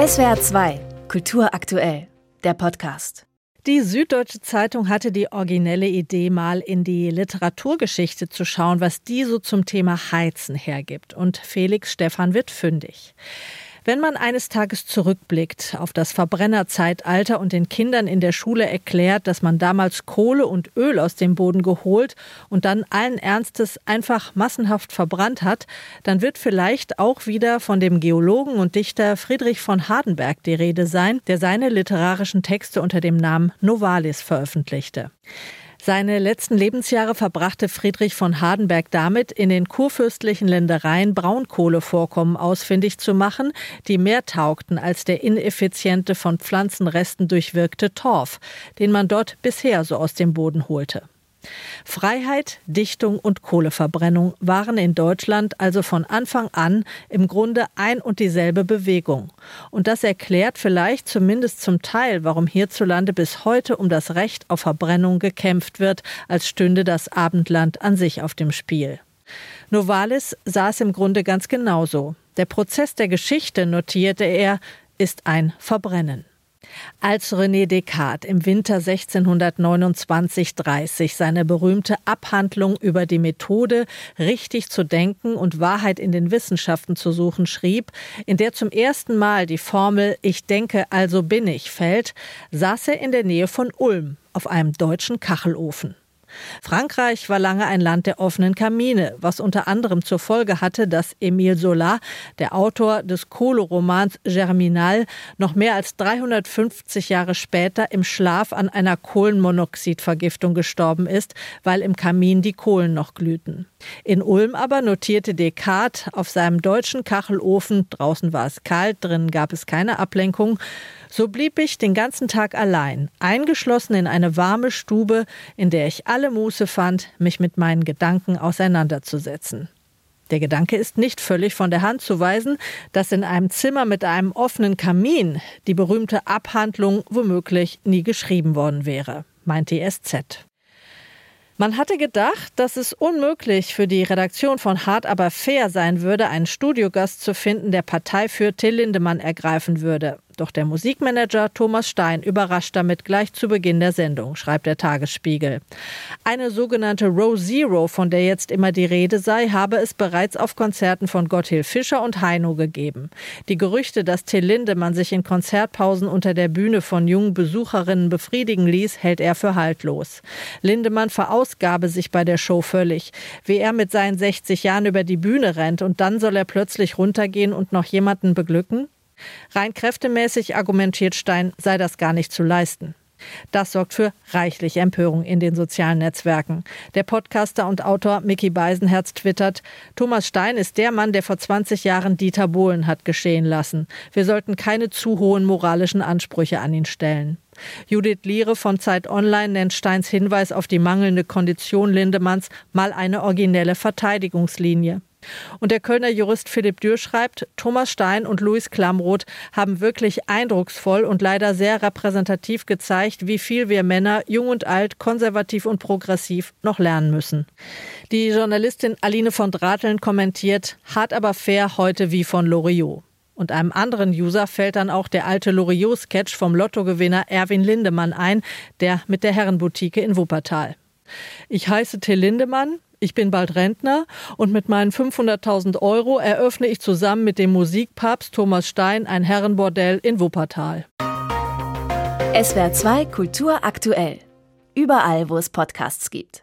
SWR 2, Kultur aktuell, der Podcast. Die Süddeutsche Zeitung hatte die originelle Idee, mal in die Literaturgeschichte zu schauen, was die so zum Thema Heizen hergibt. Und Felix Stephan wird fündig. Wenn man eines Tages zurückblickt auf das Verbrennerzeitalter und den Kindern in der Schule erklärt, dass man damals Kohle und Öl aus dem Boden geholt und dann allen Ernstes einfach massenhaft verbrannt hat, dann wird vielleicht auch wieder von dem Geologen und Dichter Friedrich von Hardenberg die Rede sein, der seine literarischen Texte unter dem Namen Novalis veröffentlichte. Seine letzten Lebensjahre verbrachte Friedrich von Hardenberg damit, in den kurfürstlichen Ländereien Braunkohlevorkommen ausfindig zu machen, die mehr taugten als der ineffiziente, von Pflanzenresten durchwirkte Torf, den man dort bisher so aus dem Boden holte. Freiheit, Dichtung und Kohleverbrennung waren in Deutschland also von Anfang an im Grunde ein und dieselbe Bewegung. Und das erklärt vielleicht zumindest zum Teil, warum hierzulande bis heute um das Recht auf Verbrennung gekämpft wird, als stünde das Abendland an sich auf dem Spiel. Novalis sah es im Grunde ganz genauso. Der Prozess der Geschichte, notierte er, ist ein Verbrennen. Als René Descartes im Winter 1629-30 seine berühmte Abhandlung über die Methode, richtig zu denken und Wahrheit in den Wissenschaften zu suchen, schrieb, in der zum ersten Mal die Formel Ich denke, also bin ich fällt, saß er in der Nähe von Ulm auf einem deutschen Kachelofen. Frankreich war lange ein Land der offenen Kamine, was unter anderem zur Folge hatte, dass Émile Zola, der Autor des Kohleromans Germinal, noch mehr als 350 Jahre später im Schlaf an einer Kohlenmonoxidvergiftung gestorben ist, weil im Kamin die Kohlen noch glühten. In Ulm aber notierte Descartes auf seinem deutschen Kachelofen, draußen war es kalt, drinnen gab es keine Ablenkung, so blieb ich den ganzen Tag allein, eingeschlossen in eine warme Stube, in der ich alle Muße fand, mich mit meinen Gedanken auseinanderzusetzen. Der Gedanke ist nicht völlig von der Hand zu weisen, dass in einem Zimmer mit einem offenen Kamin die berühmte Abhandlung womöglich nie geschrieben worden wäre, meint die SZ. Man hatte gedacht, dass es unmöglich für die Redaktion von Hart aber fair sein würde, einen Studiogast zu finden, der Partei für Till Lindemann ergreifen würde. Doch der Musikmanager Thomas Stein überrascht damit gleich zu Beginn der Sendung, schreibt der Tagesspiegel. Eine sogenannte Row Zero, von der jetzt immer die Rede sei, habe es bereits auf Konzerten von Gotthilf Fischer und Heino gegeben. Die Gerüchte, dass Till Lindemann sich in Konzertpausen unter der Bühne von jungen Besucherinnen befriedigen ließ, hält er für haltlos. Lindemann verausgabe sich bei der Show völlig. Wie er mit seinen 60 Jahren über die Bühne rennt und dann soll er plötzlich runtergehen und noch jemanden beglücken? Rein kräftemäßig argumentiert Stein, sei das gar nicht zu leisten. Das sorgt für reichlich Empörung in den sozialen Netzwerken. Der Podcaster und Autor Mickey Beisenherz twittert, Thomas Stein ist der Mann, der vor 20 Jahren Dieter Bohlen hat geschehen lassen. Wir sollten keine zu hohen moralischen Ansprüche an ihn stellen. Judith Liere von Zeit Online nennt Steins Hinweis auf die mangelnde Kondition Lindemanns mal eine originelle Verteidigungslinie. Und der Kölner Jurist Philipp Dürr schreibt, Thomas Stein und Louis Klamroth haben wirklich eindrucksvoll und leider sehr repräsentativ gezeigt, wie viel wir Männer, jung und alt, konservativ und progressiv, noch lernen müssen. Die Journalistin Aline von Drateln kommentiert, hart aber fair heute wie von Loriot. Und einem anderen User fällt dann auch der alte Loriot-Sketch vom Lottogewinner Erwin Lindemann ein, der mit der Herrenboutique in Wuppertal. Ich heiße Till Lindemann, ich bin bald Rentner und mit meinen 500.000 Euro eröffne ich zusammen mit dem Musikpapst Thomas Stein ein Herrenbordell in Wuppertal. SWR 2 Kultur aktuell. Überall, wo es Podcasts gibt.